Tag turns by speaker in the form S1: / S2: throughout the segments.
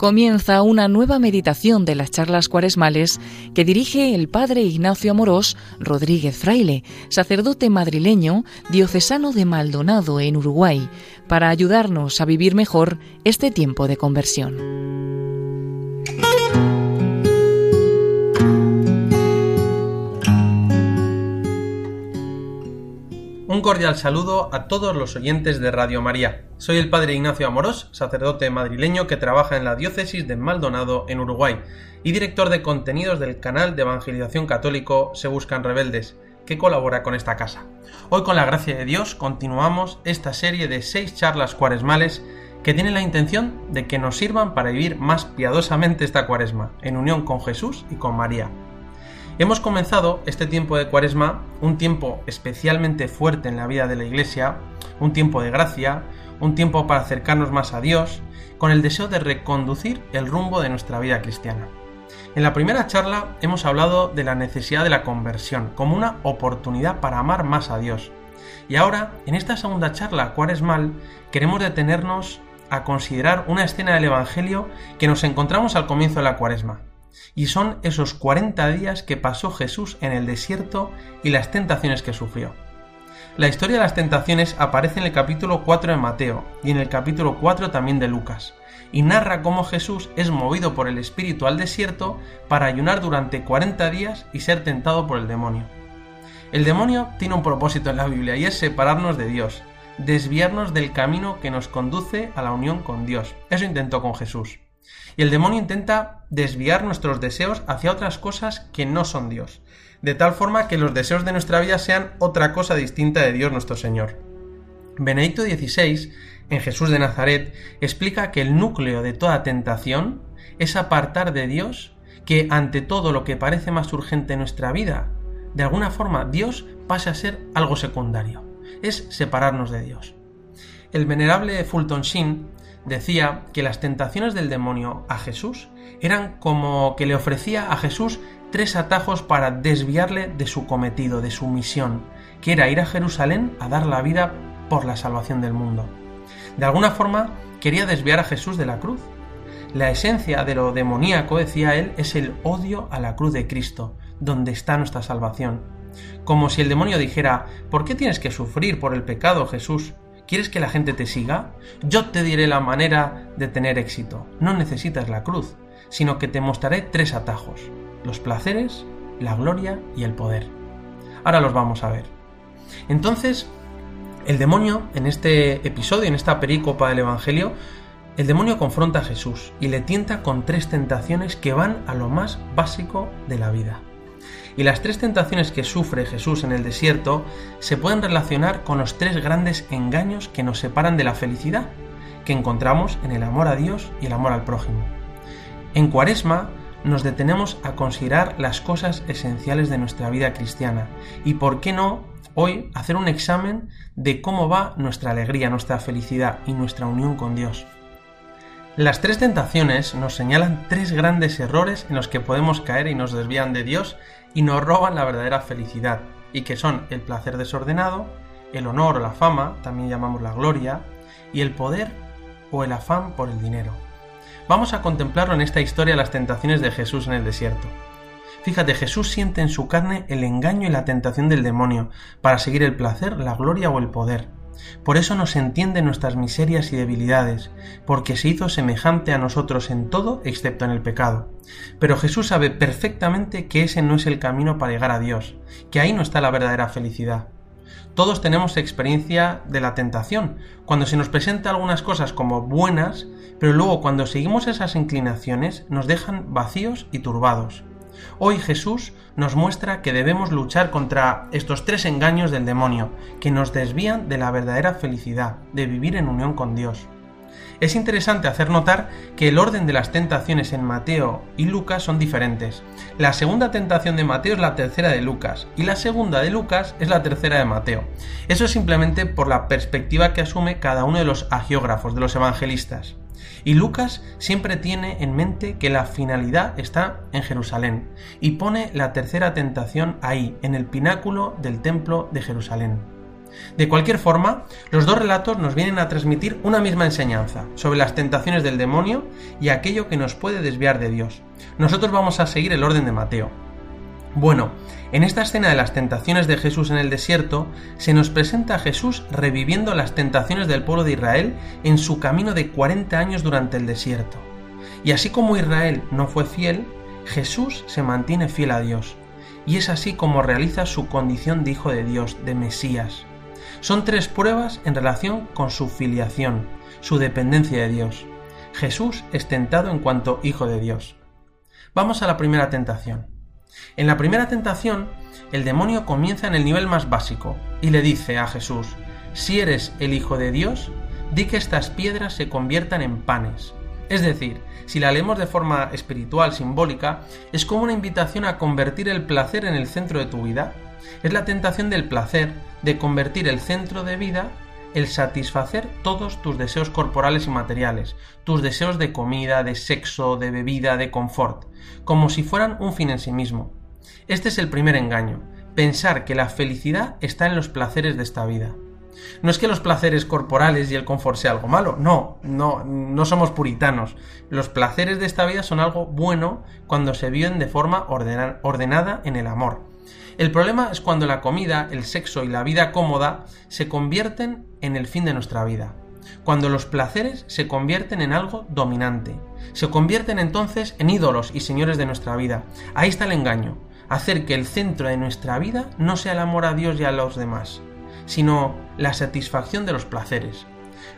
S1: comienza una nueva meditación de las charlas cuaresmales que dirige el padre Ignacio Amorós Rodríguez Fraile, sacerdote madrileño diocesano de Maldonado en Uruguay, para ayudarnos a vivir mejor este tiempo de conversión.
S2: Un cordial saludo a todos los oyentes de Radio María. Soy el padre Ignacio Amorós, sacerdote madrileño que trabaja en la diócesis de Maldonado, en Uruguay, y director de contenidos del canal de evangelización católico Se Buscan Rebeldes, que colabora con esta casa. Hoy, con la gracia de Dios, continuamos esta serie de seis charlas cuaresmales que tienen la intención de que nos sirvan para vivir más piadosamente esta cuaresma, en unión con Jesús y con María. Hemos comenzado este tiempo de Cuaresma, un tiempo especialmente fuerte en la vida de la Iglesia, un tiempo de gracia, un tiempo para acercarnos más a Dios, con el deseo de reconducir el rumbo de nuestra vida cristiana. En la primera charla hemos hablado de la necesidad de la conversión como una oportunidad para amar más a Dios. Y ahora, en esta segunda charla cuaresmal, queremos detenernos a considerar una escena del Evangelio que nos encontramos al comienzo de la cuaresma, y son esos 40 días que pasó Jesús en el desierto y las tentaciones que sufrió. La historia de las tentaciones aparece en el capítulo 4 de Mateo y en el capítulo 4 también de Lucas, y narra cómo Jesús es movido por el Espíritu al desierto para ayunar durante 40 días y ser tentado por el demonio. El demonio tiene un propósito en la Biblia y es separarnos de Dios, desviarnos del camino que nos conduce a la unión con Dios. Eso intentó con Jesús. Y el demonio intenta desviar nuestros deseos hacia otras cosas que no son Dios, de tal forma que los deseos de nuestra vida sean otra cosa distinta de Dios nuestro Señor. Benedicto XVI, en Jesús de Nazaret, explica que el núcleo de toda tentación es apartar de Dios, que ante todo lo que parece más urgente en nuestra vida, de alguna forma Dios pase a ser algo secundario, es separarnos de Dios. El venerable Fulton Sheen decía que las tentaciones del demonio a Jesús eran como que le ofrecía a Jesús tres atajos para desviarle de su cometido, de su misión, que era ir a Jerusalén a dar la vida por la salvación del mundo. De alguna forma quería desviar a Jesús de la cruz. La esencia de lo demoníaco, decía él, es el odio a la cruz de Cristo, donde está nuestra salvación. Como si el demonio dijera, ¿por qué tienes que sufrir por el pecado, Jesús? ¿Quieres que la gente te siga? Yo te diré la manera de tener éxito. No necesitas la cruz, sino que te mostraré tres atajos, los placeres, la gloria y el poder. Ahora los vamos a ver. Entonces, el demonio, en este episodio, en esta perícopa del Evangelio, el demonio confronta a Jesús y le tienta con tres tentaciones que van a lo más básico de la vida. Y las tres tentaciones que sufre Jesús en el desierto se pueden relacionar con los tres grandes engaños que nos separan de la felicidad, que encontramos en el amor a Dios y el amor al prójimo. En Cuaresma nos detenemos a considerar las cosas esenciales de nuestra vida cristiana y, por qué no, hoy hacer un examen de cómo va nuestra alegría, nuestra felicidad y nuestra unión con Dios. Las tres tentaciones nos señalan tres grandes errores en los que podemos caer y nos desvían de Dios y nos roban la verdadera felicidad, y que son el placer desordenado, el honor o la fama, también llamamos la gloria, y el poder o el afán por el dinero. Vamos a contemplarlo en esta historia las tentaciones de Jesús en el desierto. Fíjate, Jesús siente en su carne el engaño y la tentación del demonio para seguir el placer, la gloria o el poder. Por eso nos entiende nuestras miserias y debilidades, porque se hizo semejante a nosotros en todo excepto en el pecado. Pero Jesús sabe perfectamente que ese no es el camino para llegar a Dios, que ahí no está la verdadera felicidad. Todos tenemos experiencia de la tentación, cuando se nos presenta algunas cosas como buenas, pero luego cuando seguimos esas inclinaciones nos dejan vacíos y turbados. Hoy Jesús nos muestra que debemos luchar contra estos tres engaños del demonio, que nos desvían de la verdadera felicidad, de vivir en unión con Dios. Es interesante hacer notar que el orden de las tentaciones en Mateo y Lucas son diferentes. La segunda tentación de Mateo es la tercera de Lucas y la segunda de Lucas es la tercera de Mateo. Eso es simplemente por la perspectiva que asume cada uno de los agiógrafos, de los evangelistas. Y Lucas siempre tiene en mente que la finalidad está en Jerusalén y pone la tercera tentación ahí, en el pináculo del templo de Jerusalén. De cualquier forma, los dos relatos nos vienen a transmitir una misma enseñanza sobre las tentaciones del demonio y aquello que nos puede desviar de Dios. Nosotros vamos a seguir el orden de Mateo. Bueno, en esta escena de las tentaciones de Jesús en el desierto, se nos presenta a Jesús reviviendo las tentaciones del pueblo de Israel en su camino de 40 años durante el desierto. Y así como Israel no fue fiel, Jesús se mantiene fiel a Dios. Y es así como realiza su condición de Hijo de Dios, de Mesías. Son tres pruebas en relación con su filiación, su dependencia de Dios. Jesús es tentado en cuanto Hijo de Dios. Vamos a la primera tentación. En la primera tentación, el demonio comienza en el nivel más básico y le dice a Jesús, si eres el Hijo de Dios, di que estas piedras se conviertan en panes. Es decir, si la leemos de forma espiritual, simbólica, es como una invitación a convertir el placer en el centro de tu vida. Es la tentación del placer, de convertir el centro de vida el satisfacer todos tus deseos corporales y materiales, tus deseos de comida, de sexo, de bebida, de confort, como si fueran un fin en sí mismo. Este es el primer engaño, pensar que la felicidad está en los placeres de esta vida. No es que los placeres corporales y el confort sea algo malo, no, no, no somos puritanos. Los placeres de esta vida son algo bueno cuando se viven de forma ordenada en el amor. El problema es cuando la comida, el sexo y la vida cómoda se convierten en el fin de nuestra vida. Cuando los placeres se convierten en algo dominante. Se convierten entonces en ídolos y señores de nuestra vida. Ahí está el engaño. Hacer que el centro de nuestra vida no sea el amor a Dios y a los demás, sino la satisfacción de los placeres.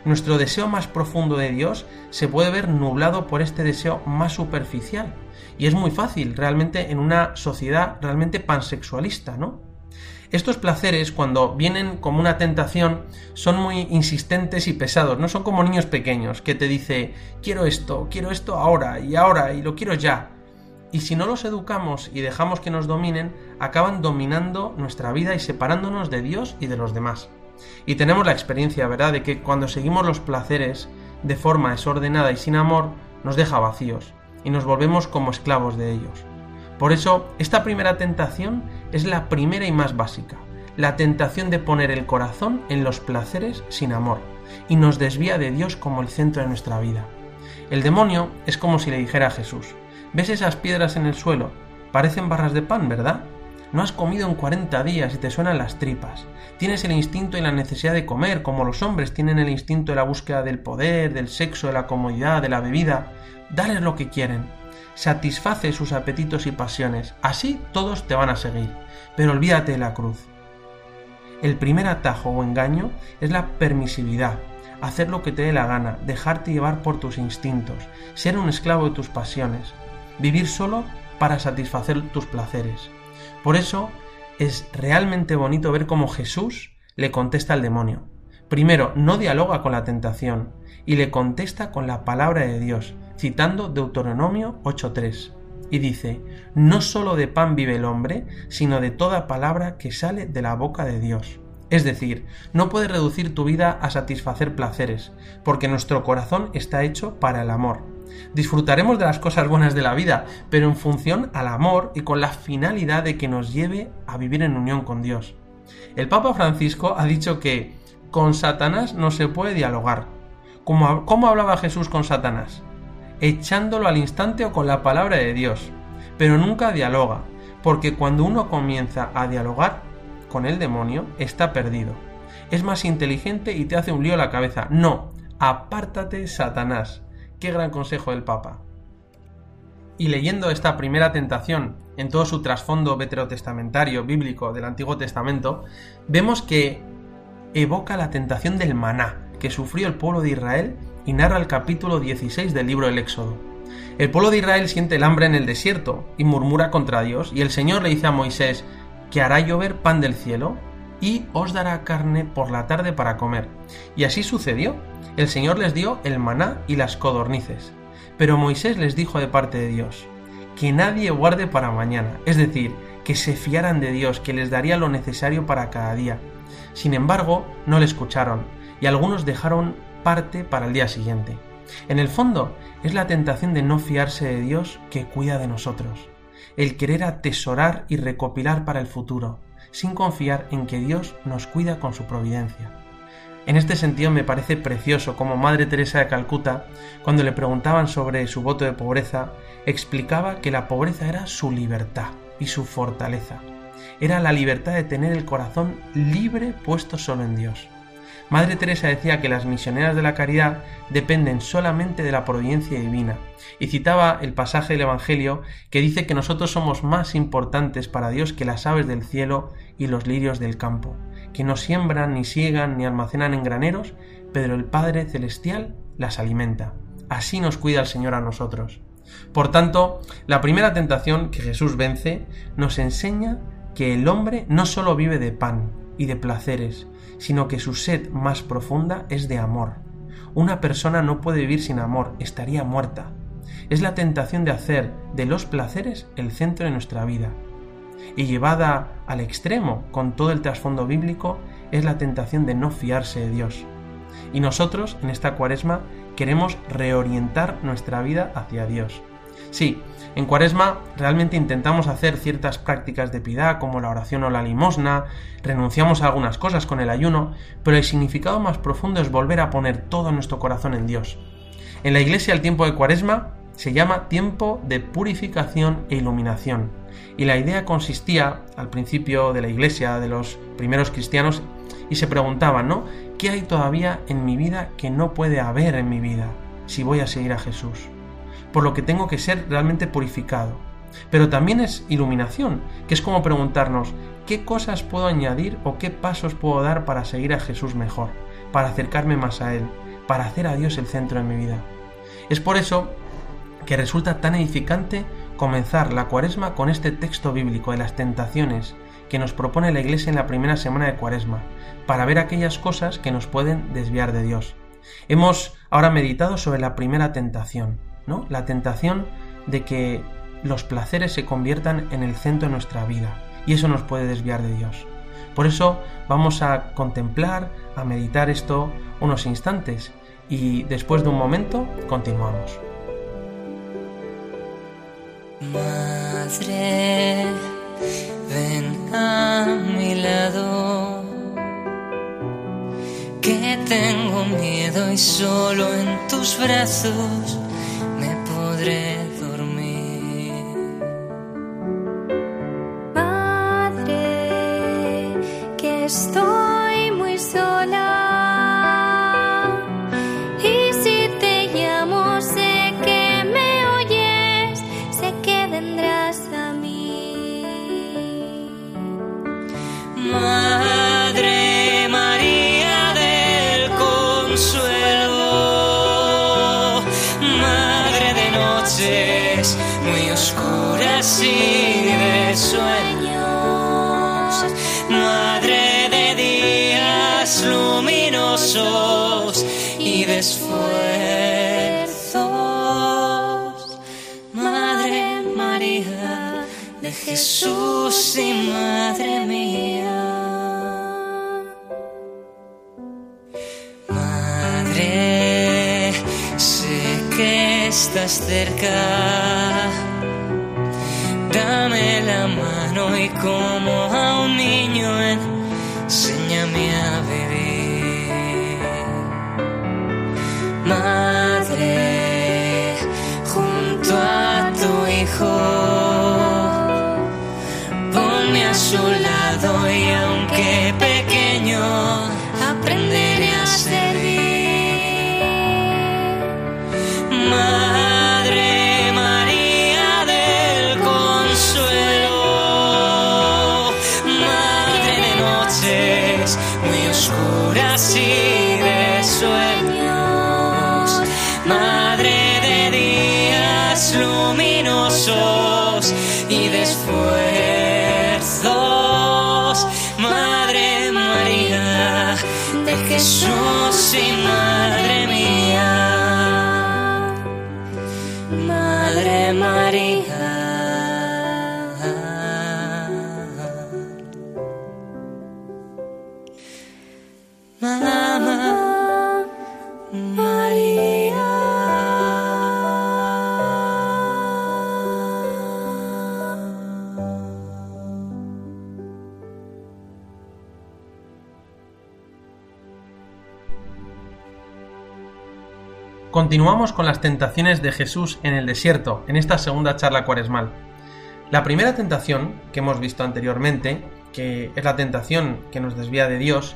S2: Nuestro deseo más profundo de Dios se puede ver nublado por este deseo más superficial, y es muy fácil realmente en una sociedad realmente pansexualista, ¿no? Estos placeres, cuando vienen como una tentación, son muy insistentes y pesados, no son como niños pequeños que te dice quiero esto, quiero esto ahora y ahora y lo quiero ya. Y si no los educamos y dejamos que nos dominen, acaban dominando nuestra vida y separándonos de Dios y de los demás. Y tenemos la experiencia, ¿verdad?, de que cuando seguimos los placeres de forma desordenada y sin amor, nos deja vacíos y nos volvemos como esclavos de ellos. Por eso, esta primera tentación es la primera y más básica, la tentación de poner el corazón en los placeres sin amor, y nos desvía de Dios como el centro de nuestra vida. El demonio es como si le dijera a Jesús, ¿ves esas piedras en el suelo? Parecen barras de pan, ¿verdad? No has comido en 40 días y te suenan las tripas. Tienes el instinto y la necesidad de comer, como los hombres tienen el instinto de la búsqueda del poder, del sexo, de la comodidad, de la bebida. Dales lo que quieren. Satisface sus apetitos y pasiones. Así todos te van a seguir. Pero olvídate de la cruz. El primer atajo o engaño es la permisividad, hacer lo que te dé la gana, dejarte llevar por tus instintos, ser un esclavo de tus pasiones, vivir solo para satisfacer tus placeres. Por eso es realmente bonito ver cómo Jesús le contesta al demonio. Primero, no dialoga con la tentación y le contesta con la palabra de Dios, citando Deuteronomio 8.3. Y dice, no solo de pan vive el hombre, sino de toda palabra que sale de la boca de Dios. Es decir, no puedes reducir tu vida a satisfacer placeres, porque nuestro corazón está hecho para el amor. Disfrutaremos de las cosas buenas de la vida, pero en función al amor y con la finalidad de que nos lleve a vivir en unión con Dios. El Papa Francisco ha dicho que con Satanás no se puede dialogar. ¿Cómo, ¿Cómo hablaba Jesús con Satanás? echándolo al instante o con la palabra de Dios, pero nunca dialoga, porque cuando uno comienza a dialogar con el demonio, está perdido. Es más inteligente y te hace un lío la cabeza. No, apártate, Satanás. Qué gran consejo del Papa. Y leyendo esta primera tentación en todo su trasfondo veterotestamentario bíblico del Antiguo Testamento, vemos que evoca la tentación del maná que sufrió el pueblo de Israel y narra el capítulo 16 del libro del Éxodo. El pueblo de Israel siente el hambre en el desierto y murmura contra Dios, y el Señor le dice a Moisés que hará llover pan del cielo y os dará carne por la tarde para comer. Y así sucedió. El Señor les dio el maná y las codornices. Pero Moisés les dijo de parte de Dios, que nadie guarde para mañana, es decir, que se fiaran de Dios, que les daría lo necesario para cada día. Sin embargo, no le escucharon, y algunos dejaron parte para el día siguiente. En el fondo, es la tentación de no fiarse de Dios que cuida de nosotros, el querer atesorar y recopilar para el futuro, sin confiar en que Dios nos cuida con su providencia. En este sentido me parece precioso como Madre Teresa de Calcuta, cuando le preguntaban sobre su voto de pobreza, explicaba que la pobreza era su libertad y su fortaleza. Era la libertad de tener el corazón libre puesto solo en Dios. Madre Teresa decía que las misioneras de la caridad dependen solamente de la providencia divina, y citaba el pasaje del Evangelio que dice que nosotros somos más importantes para Dios que las aves del cielo y los lirios del campo que no siembran, ni siegan, ni almacenan en graneros, pero el Padre Celestial las alimenta. Así nos cuida el Señor a nosotros. Por tanto, la primera tentación que Jesús vence nos enseña que el hombre no solo vive de pan y de placeres, sino que su sed más profunda es de amor. Una persona no puede vivir sin amor, estaría muerta. Es la tentación de hacer de los placeres el centro de nuestra vida, y llevada al extremo con todo el trasfondo bíblico es la tentación de no fiarse de Dios. Y nosotros en esta cuaresma queremos reorientar nuestra vida hacia Dios. Sí, en cuaresma realmente intentamos hacer ciertas prácticas de piedad como la oración o la limosna, renunciamos a algunas cosas con el ayuno, pero el significado más profundo es volver a poner todo nuestro corazón en Dios. En la iglesia el tiempo de cuaresma se llama tiempo de purificación e iluminación y la idea consistía, al principio de la iglesia, de los primeros cristianos, y se preguntaban, ¿no? ¿Qué hay todavía en mi vida que no puede haber en mi vida si voy a seguir a Jesús? Por lo que tengo que ser realmente purificado. Pero también es iluminación, que es como preguntarnos, ¿qué cosas puedo añadir o qué pasos puedo dar para seguir a Jesús mejor, para acercarme más a Él, para hacer a Dios el centro de mi vida? Es por eso que resulta tan edificante comenzar la cuaresma con este texto bíblico de las tentaciones que nos propone la Iglesia en la primera semana de cuaresma, para ver aquellas cosas que nos pueden desviar de Dios. Hemos ahora meditado sobre la primera tentación, ¿no? La tentación de que los placeres se conviertan en el centro de nuestra vida, y eso nos puede desviar de Dios. Por eso vamos a contemplar, a meditar esto unos instantes, y después de un momento continuamos.
S3: Madre, ven a mi lado, que tengo miedo y solo en tus brazos me
S4: esfuerzos. Madre María de Jesús y Madre mía. Madre, sé que estás cerca. Mano y como a un niño
S2: Continuamos con las tentaciones de Jesús en el desierto, en esta segunda charla cuaresmal. La primera tentación que hemos visto anteriormente, que es la tentación que nos desvía de Dios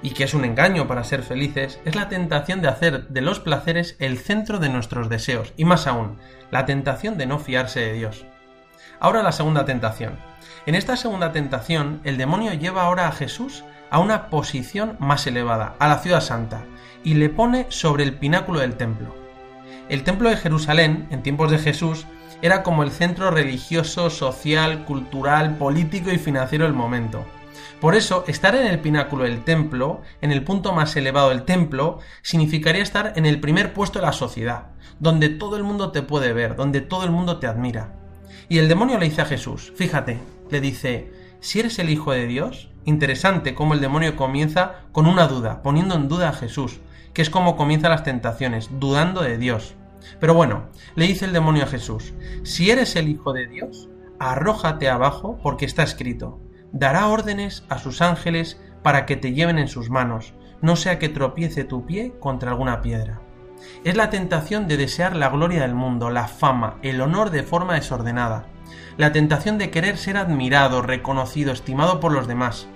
S2: y que es un engaño para ser felices, es la tentación de hacer de los placeres el centro de nuestros deseos, y más aún, la tentación de no fiarse de Dios. Ahora la segunda tentación. En esta segunda tentación, el demonio lleva ahora a Jesús a una posición más elevada, a la ciudad santa, y le pone sobre el pináculo del templo. El templo de Jerusalén, en tiempos de Jesús, era como el centro religioso, social, cultural, político y financiero del momento. Por eso, estar en el pináculo del templo, en el punto más elevado del templo, significaría estar en el primer puesto de la sociedad, donde todo el mundo te puede ver, donde todo el mundo te admira. Y el demonio le dice a Jesús, fíjate, le dice, si eres el Hijo de Dios, interesante cómo el demonio comienza con una duda, poniendo en duda a Jesús, que es como comienzan las tentaciones, dudando de Dios. Pero bueno, le dice el demonio a Jesús, si eres el Hijo de Dios, arrójate abajo porque está escrito, dará órdenes a sus ángeles para que te lleven en sus manos, no sea que tropiece tu pie contra alguna piedra. Es la tentación de desear la gloria del mundo, la fama, el honor de forma desordenada, la tentación de querer ser admirado, reconocido, estimado por los demás,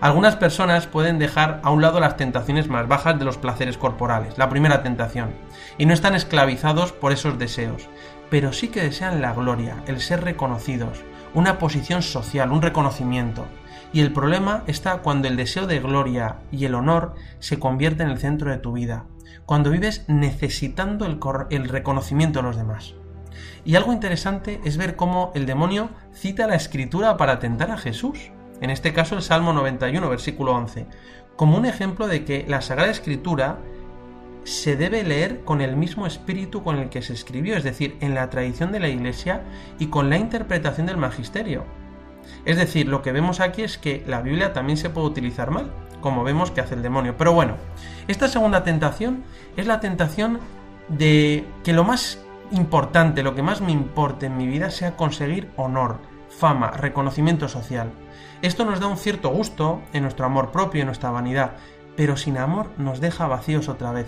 S2: algunas personas pueden dejar a un lado las tentaciones más bajas de los placeres corporales, la primera tentación, y no están esclavizados por esos deseos, pero sí que desean la gloria, el ser reconocidos, una posición social, un reconocimiento. Y el problema está cuando el deseo de gloria y el honor se convierte en el centro de tu vida, cuando vives necesitando el, reconocimiento de los demás. Y algo interesante es ver cómo el demonio cita la escritura para tentar a Jesús en este caso el Salmo 91, versículo 11, como un ejemplo de que la Sagrada Escritura se debe leer con el mismo espíritu con el que se escribió, es decir, en la tradición de la Iglesia y con la interpretación del Magisterio. Es decir, lo que vemos aquí es que la Biblia también se puede utilizar mal, como vemos que hace el demonio. Pero bueno, esta segunda tentación es la tentación de que lo más importante, lo que más me importe en mi vida sea conseguir honor, fama, reconocimiento social. Esto nos da un cierto gusto en nuestro amor propio, en nuestra vanidad, pero sin amor nos deja vacíos otra vez.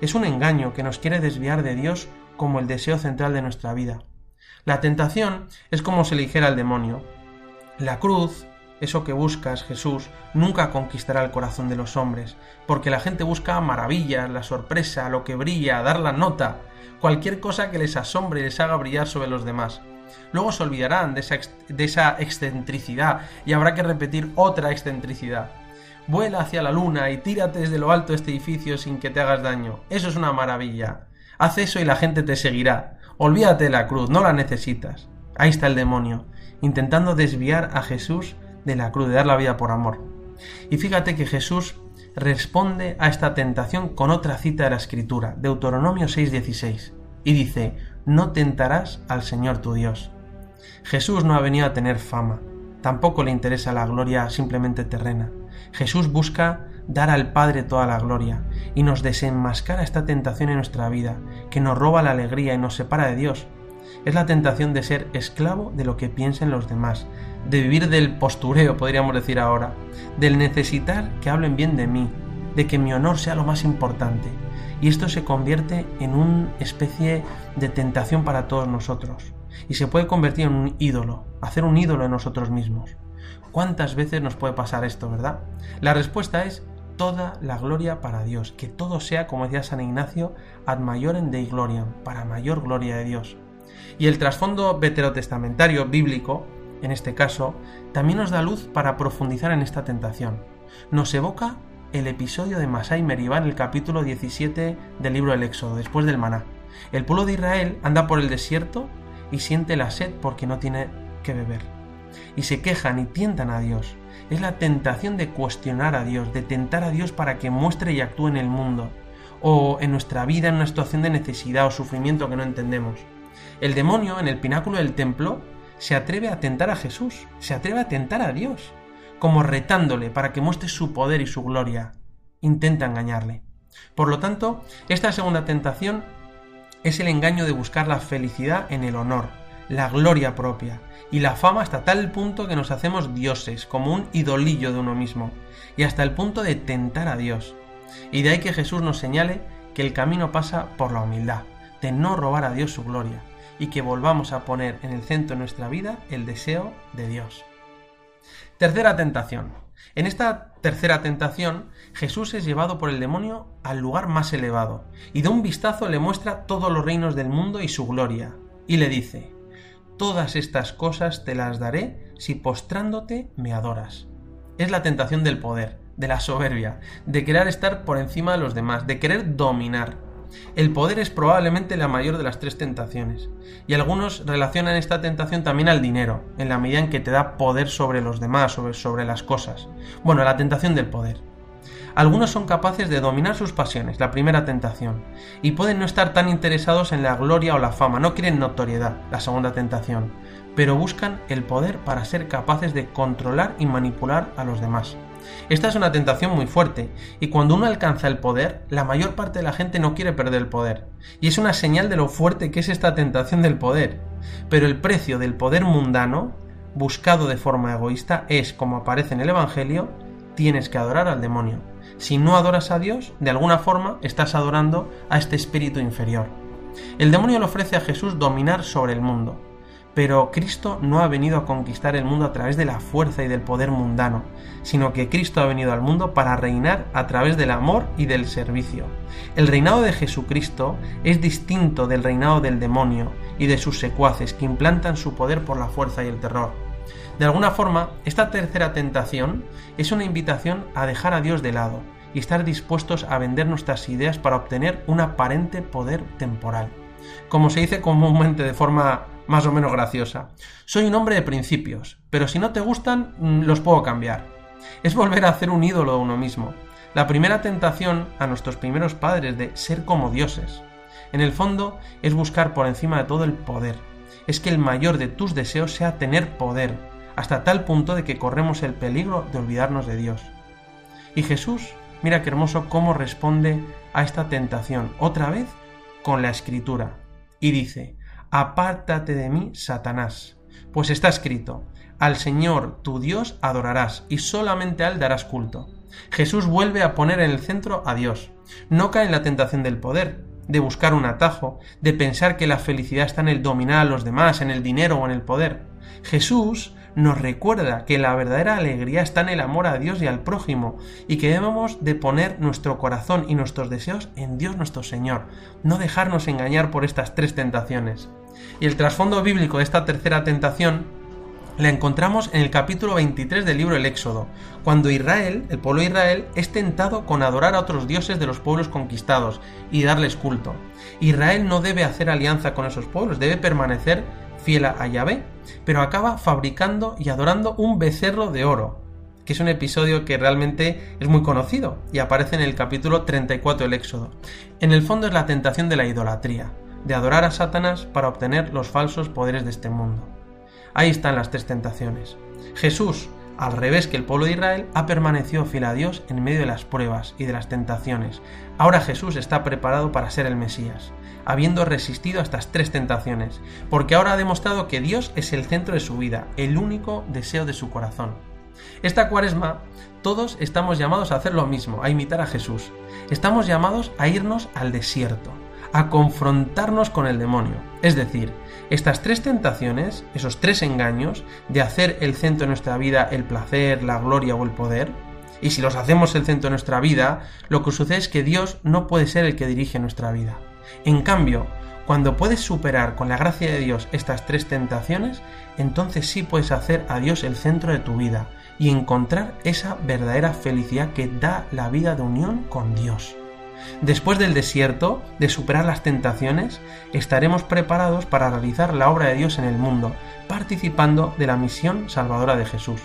S2: Es un engaño que nos quiere desviar de Dios como el deseo central de nuestra vida. La tentación es como se le dijera al demonio. La cruz, eso que buscas, Jesús, nunca conquistará el corazón de los hombres, porque la gente busca maravillas, la sorpresa, lo que brilla, dar la nota, cualquier cosa que les asombre y les haga brillar sobre los demás. Luego se olvidarán de esa, excentricidad y habrá que repetir otra excentricidad. Vuela hacia la luna y tírate desde lo alto de este edificio sin que te hagas daño. Eso es una maravilla. Haz eso y la gente te seguirá. Olvídate de la cruz, no la necesitas. Ahí está el demonio, intentando desviar a Jesús de la cruz, de dar la vida por amor. Y fíjate que Jesús responde a esta tentación con otra cita de la Escritura, Deuteronomio 6:16, y dice, no tentarás al Señor tu Dios. Jesús no ha venido a tener fama, tampoco le interesa la gloria simplemente terrena. Jesús busca dar al Padre toda la gloria y nos desenmascara esta tentación en nuestra vida, que nos roba la alegría y nos separa de Dios. Es la tentación de ser esclavo de lo que piensen los demás, de vivir del postureo, podríamos decir ahora, del necesitar que hablen bien de mí, de que mi honor sea lo más importante, y esto se convierte en una especie de tentación para todos nosotros. Y se puede convertir en un ídolo, hacer un ídolo en nosotros mismos. ¿Cuántas veces nos puede pasar esto, verdad? La respuesta es toda la gloria para Dios, que todo sea, como decía San Ignacio, ad maiorem Dei gloriam, para mayor gloria de Dios. Y el trasfondo veterotestamentario bíblico, en este caso, también nos da luz para profundizar en esta tentación. Nos evoca el episodio de Masai Meribá en el capítulo 17 del libro del Éxodo, después del maná. El pueblo de Israel anda por el desierto y siente la sed porque no tiene que beber. Y se quejan y tientan a Dios. Es la tentación de cuestionar a Dios, de tentar a Dios para que muestre y actúe en el mundo, o en nuestra vida en una situación de necesidad o sufrimiento que no entendemos. El demonio en el pináculo del templo se atreve a tentar a Jesús, se atreve a tentar a Dios como retándole para que muestre su poder y su gloria. Intenta engañarle. Por lo tanto, esta segunda tentación es el engaño de buscar la felicidad en el honor, la gloria propia y la fama hasta tal punto que nos hacemos dioses, como un idolillo de uno mismo, y hasta el punto de tentar a Dios. Y de ahí que Jesús nos señale que el camino pasa por la humildad, de no robar a Dios su gloria, y que volvamos a poner en el centro de nuestra vida el deseo de Dios. Tercera tentación. En esta tercera tentación, Jesús es llevado por el demonio al lugar más elevado, y de un vistazo le muestra todos los reinos del mundo y su gloria, y le dice, Todas estas cosas te las daré si postrándote me adoras. Es la tentación del poder, de la soberbia, de querer estar por encima de los demás, de querer dominar. El poder es probablemente la mayor de las tres tentaciones, y algunos relacionan esta tentación también al dinero, en la medida en que te da poder sobre los demás, sobre, sobre las cosas. Bueno, la tentación del poder. Algunos son capaces de dominar sus pasiones, la primera tentación, y pueden no estar tan interesados en la gloria o la fama, no quieren notoriedad, la segunda tentación, pero buscan el poder para ser capaces de controlar y manipular a los demás. Esta es una tentación muy fuerte, y cuando uno alcanza el poder, la mayor parte de la gente no quiere perder el poder, y es una señal de lo fuerte que es esta tentación del poder. Pero el precio del poder mundano, buscado de forma egoísta, es, como aparece en el Evangelio, tienes que adorar al demonio. Si no adoras a Dios, de alguna forma estás adorando a este espíritu inferior. El demonio le ofrece a Jesús dominar sobre el mundo, pero Cristo no ha venido a conquistar el mundo a través de la fuerza y del poder mundano, sino que Cristo ha venido al mundo para reinar a través del amor y del servicio. El reinado de Jesucristo es distinto del reinado del demonio y de sus secuaces que implantan su poder por la fuerza y el terror. De alguna forma, esta tercera tentación es una invitación a dejar a Dios de lado y estar dispuestos a vender nuestras ideas para obtener un aparente poder temporal. Como se dice comúnmente de forma más o menos graciosa. Soy un hombre de principios, pero si no te gustan, mm, los puedo cambiar. Es volver a hacer un ídolo de uno mismo. La primera tentación a nuestros primeros padres de ser como dioses. En el fondo es buscar por encima de todo el poder. Es que el mayor de tus deseos sea tener poder, hasta tal punto de que corremos el peligro de olvidarnos de Dios. Y Jesús, mira qué hermoso cómo responde a esta tentación, otra vez con la escritura. Y dice, Apártate de mí, Satanás. Pues está escrito, al Señor tu Dios adorarás y solamente a Él darás culto. Jesús vuelve a poner en el centro a Dios. No cae en la tentación del poder, de buscar un atajo, de pensar que la felicidad está en el dominar a los demás, en el dinero o en el poder. Jesús nos recuerda que la verdadera alegría está en el amor a Dios y al prójimo, y que debemos de poner nuestro corazón y nuestros deseos en Dios nuestro Señor, no dejarnos engañar por estas tres tentaciones. Y el trasfondo bíblico de esta tercera tentación la encontramos en el capítulo 23 del libro El Éxodo, cuando Israel, el pueblo de Israel, es tentado con adorar a otros dioses de los pueblos conquistados y darles culto. Israel no debe hacer alianza con esos pueblos, debe permanecer fiel a Yahvé, pero acaba fabricando y adorando un becerro de oro, que es un episodio que realmente es muy conocido y aparece en el capítulo 34 del Éxodo. En el fondo es la tentación de la idolatría, de adorar a Satanás para obtener los falsos poderes de este mundo. Ahí están las tres tentaciones. Jesús, al revés que el pueblo de Israel, ha permanecido fiel a Dios en medio de las pruebas y de las tentaciones. Ahora Jesús está preparado para ser el Mesías habiendo resistido a estas tres tentaciones, porque ahora ha demostrado que Dios es el centro de su vida, el único deseo de su corazón. Esta cuaresma, todos estamos llamados a hacer lo mismo, a imitar a Jesús. Estamos llamados a irnos al desierto, a confrontarnos con el demonio. Es decir, estas tres tentaciones, esos tres engaños de hacer el centro de nuestra vida el placer, la gloria o el poder, y si los hacemos el centro de nuestra vida, lo que sucede es que Dios no puede ser el que dirige nuestra vida. En cambio, cuando puedes superar con la gracia de Dios estas tres tentaciones, entonces sí puedes hacer a Dios el centro de tu vida y encontrar esa verdadera felicidad que da la vida de unión con Dios. Después del desierto, de superar las tentaciones, estaremos preparados para realizar la obra de Dios en el mundo, participando de la misión salvadora de Jesús.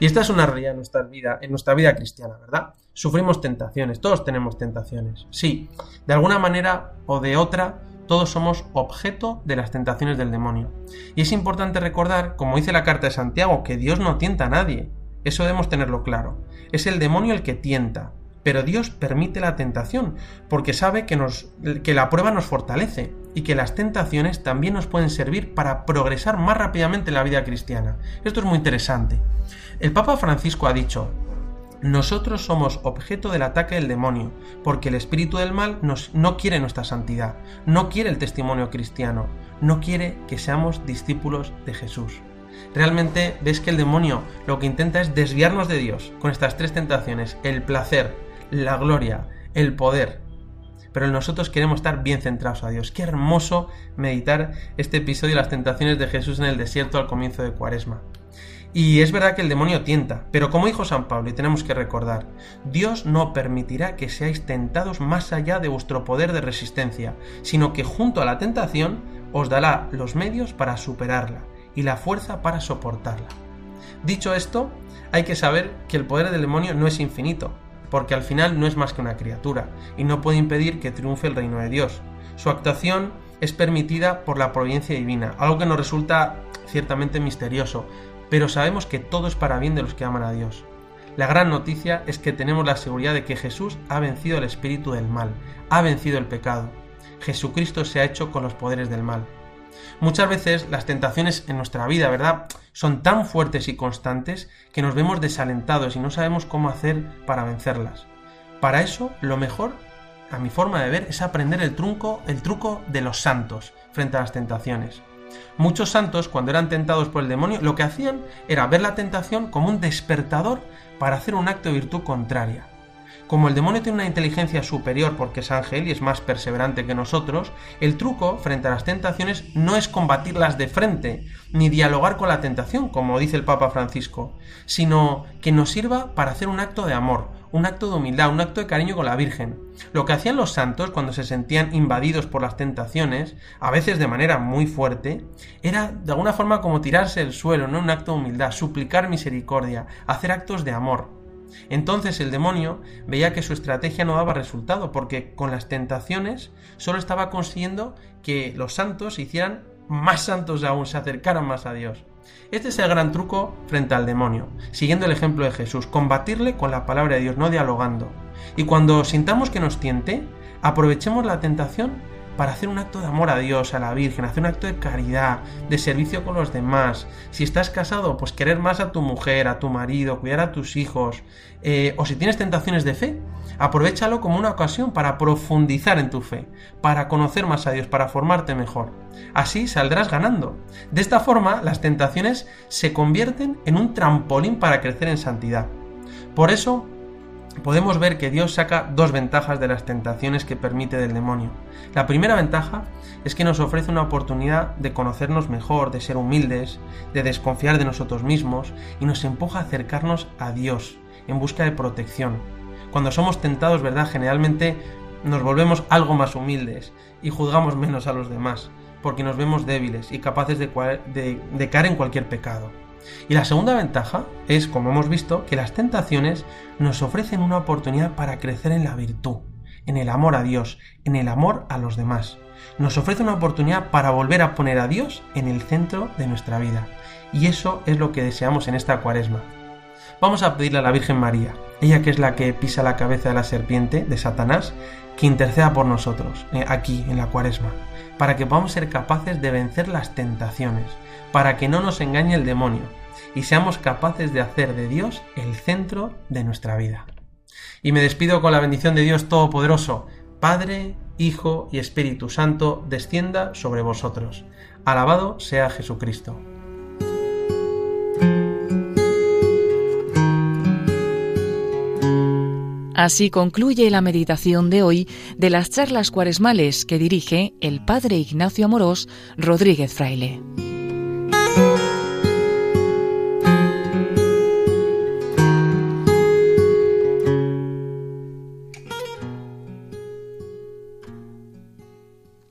S2: Y esta es una realidad en nuestra vida, en nuestra vida cristiana, ¿verdad? Sufrimos tentaciones, todos tenemos tentaciones. Sí, de alguna manera o de otra, todos somos objeto de las tentaciones del demonio. Y es importante recordar, como dice la carta de Santiago, que Dios no tienta a nadie. Eso debemos tenerlo claro. Es el demonio el que tienta, pero Dios permite la tentación, porque sabe que, nos, que la prueba nos fortalece y que las tentaciones también nos pueden servir para progresar más rápidamente en la vida cristiana. Esto es muy interesante. El Papa Francisco ha dicho, Nosotros somos objeto del ataque del demonio, porque el espíritu del mal no quiere nuestra santidad, no quiere el testimonio cristiano, no quiere que seamos discípulos de Jesús. Realmente ves que el demonio lo que intenta es desviarnos de Dios con estas tres tentaciones, el placer, la gloria, el poder. Pero nosotros queremos estar bien centrados a Dios. Qué hermoso meditar este episodio de las tentaciones de Jesús en el desierto al comienzo de Cuaresma. Y es verdad que el demonio tienta, pero como dijo San Pablo, y tenemos que recordar, Dios no permitirá que seáis tentados más allá de vuestro poder de resistencia, sino que junto a la tentación os dará los medios para superarla y la fuerza para soportarla. Dicho esto, hay que saber que el poder del demonio no es infinito, porque al final no es más que una criatura, y no puede impedir que triunfe el reino de Dios. Su actuación es permitida por la providencia divina, algo que nos resulta ciertamente misterioso, pero sabemos que todo es para bien de los que aman a Dios. La gran noticia es que tenemos la seguridad de que Jesús ha vencido el espíritu del mal, ha vencido el pecado. Jesucristo se ha hecho con los poderes del mal. Muchas veces las tentaciones en nuestra vida, ¿verdad?, son tan fuertes y constantes que nos vemos desalentados y no sabemos cómo hacer para vencerlas. Para eso, lo mejor, a mi forma de ver, es aprender el truco, el truco de los santos frente a las tentaciones. Muchos santos, cuando eran tentados por el demonio, lo que hacían era ver la tentación como un despertador para hacer un acto de virtud contraria. Como el demonio tiene una inteligencia superior porque es ángel y es más perseverante que nosotros, el truco frente a las tentaciones no es combatirlas de frente, ni dialogar con la tentación, como dice el Papa Francisco, sino que nos sirva para hacer un acto de amor, un acto de humildad, un acto de cariño con la Virgen. Lo que hacían los santos cuando se sentían invadidos por las tentaciones, a veces de manera muy fuerte, era de alguna forma como tirarse el suelo, ¿no? Un acto de humildad, suplicar misericordia, hacer actos de amor. Entonces el demonio veía que su estrategia no daba resultado, porque con las tentaciones solo estaba consiguiendo que los santos se hicieran más santos aún, se acercaran más a Dios. Este es el gran truco frente al demonio, siguiendo el ejemplo de Jesús, combatirle con la palabra de Dios, no dialogando. Y cuando sintamos que nos tiente, aprovechemos la tentación para hacer un acto de amor a Dios, a la Virgen, hacer un acto de caridad, de servicio con los demás. Si estás casado, pues querer más a tu mujer, a tu marido, cuidar a tus hijos. Eh, o si tienes tentaciones de fe, aprovechalo como una ocasión para profundizar en tu fe, para conocer más a Dios, para formarte mejor. Así saldrás ganando. De esta forma, las tentaciones se convierten en un trampolín para crecer en santidad. Por eso, podemos ver que Dios saca dos ventajas de las tentaciones que permite del demonio. La primera ventaja es que nos ofrece una oportunidad de conocernos mejor, de ser humildes, de desconfiar de nosotros mismos y nos empuja a acercarnos a Dios en busca de protección. Cuando somos tentados, ¿verdad? Generalmente nos volvemos algo más humildes y juzgamos menos a los demás, porque nos vemos débiles y capaces de, de caer en cualquier pecado. Y la segunda ventaja es, como hemos visto, que las tentaciones nos ofrecen una oportunidad para crecer en la virtud, en el amor a Dios, en el amor a los demás. Nos ofrece una oportunidad para volver a poner a Dios en el centro de nuestra vida. Y eso es lo que deseamos en esta cuaresma. Vamos a pedirle a la Virgen María, ella que es la que pisa la cabeza de la serpiente, de Satanás, que interceda por nosotros, eh, aquí en la cuaresma, para que podamos ser capaces de vencer las tentaciones, para que no nos engañe el demonio y seamos capaces de hacer de Dios el centro de nuestra vida. Y me despido con la bendición de Dios Todopoderoso, Padre, Hijo y Espíritu Santo, descienda sobre vosotros. Alabado sea Jesucristo.
S1: Así concluye la meditación de hoy de las charlas cuaresmales que dirige el Padre Ignacio Amorós Rodríguez Fraile.